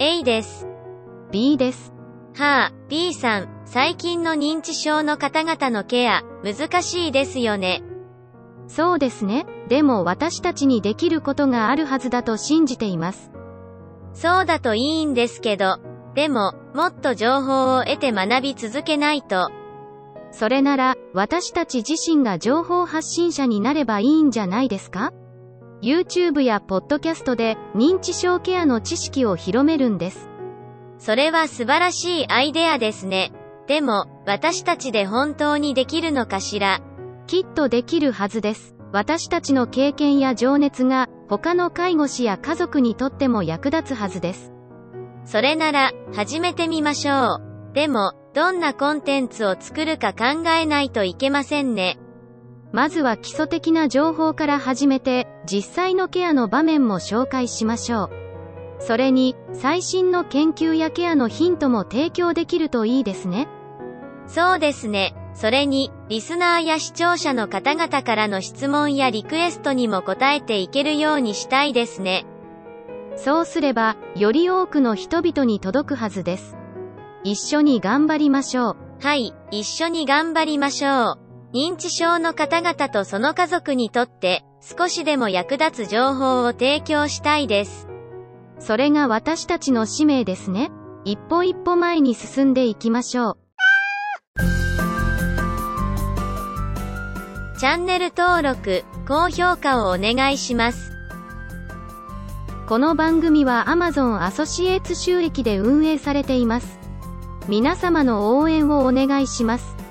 A です。B です。はあ、B さん、最近の認知症の方々のケア、難しいですよね。そうですね。でも私たちにできることがあるはずだと信じています。そうだといいんですけど、でも、もっと情報を得て学び続けないと。それなら、私たち自身が情報発信者になればいいんじゃないですか？?YouTube やポッドキャストで認知症ケアの知識を広めるんです。それは素晴らしいアイデアですね。でも、私たちで本当にできるのかしら？きっとできるはずです。私たちの経験や情熱が他の介護士や家族にとっても役立つはずです。それなら、始めてみましょう。でも、どんなコンテンツを作るか考えないといけませんね。まずは基礎的な情報から始めて、実際のケアの場面も紹介しましょう。それに、最新の研究やケアのヒントも提供できるといいですね。そうですね。それに、リスナーや視聴者の方々からの質問やリクエストにも答えていけるようにしたいですね。そうすれば、より多くの人々に届くはずです。一緒に頑張りましょう。はい、一緒に頑張りましょう。認知症の方々とその家族にとって、少しでも役立つ情報を提供したいです。それが私たちの使命ですね。一歩一歩前に進んでいきましょう。チャンネル登録、高評価をお願いします。この番組は Amazon アソシエイツ収益で運営されています。皆様の応援をお願いします。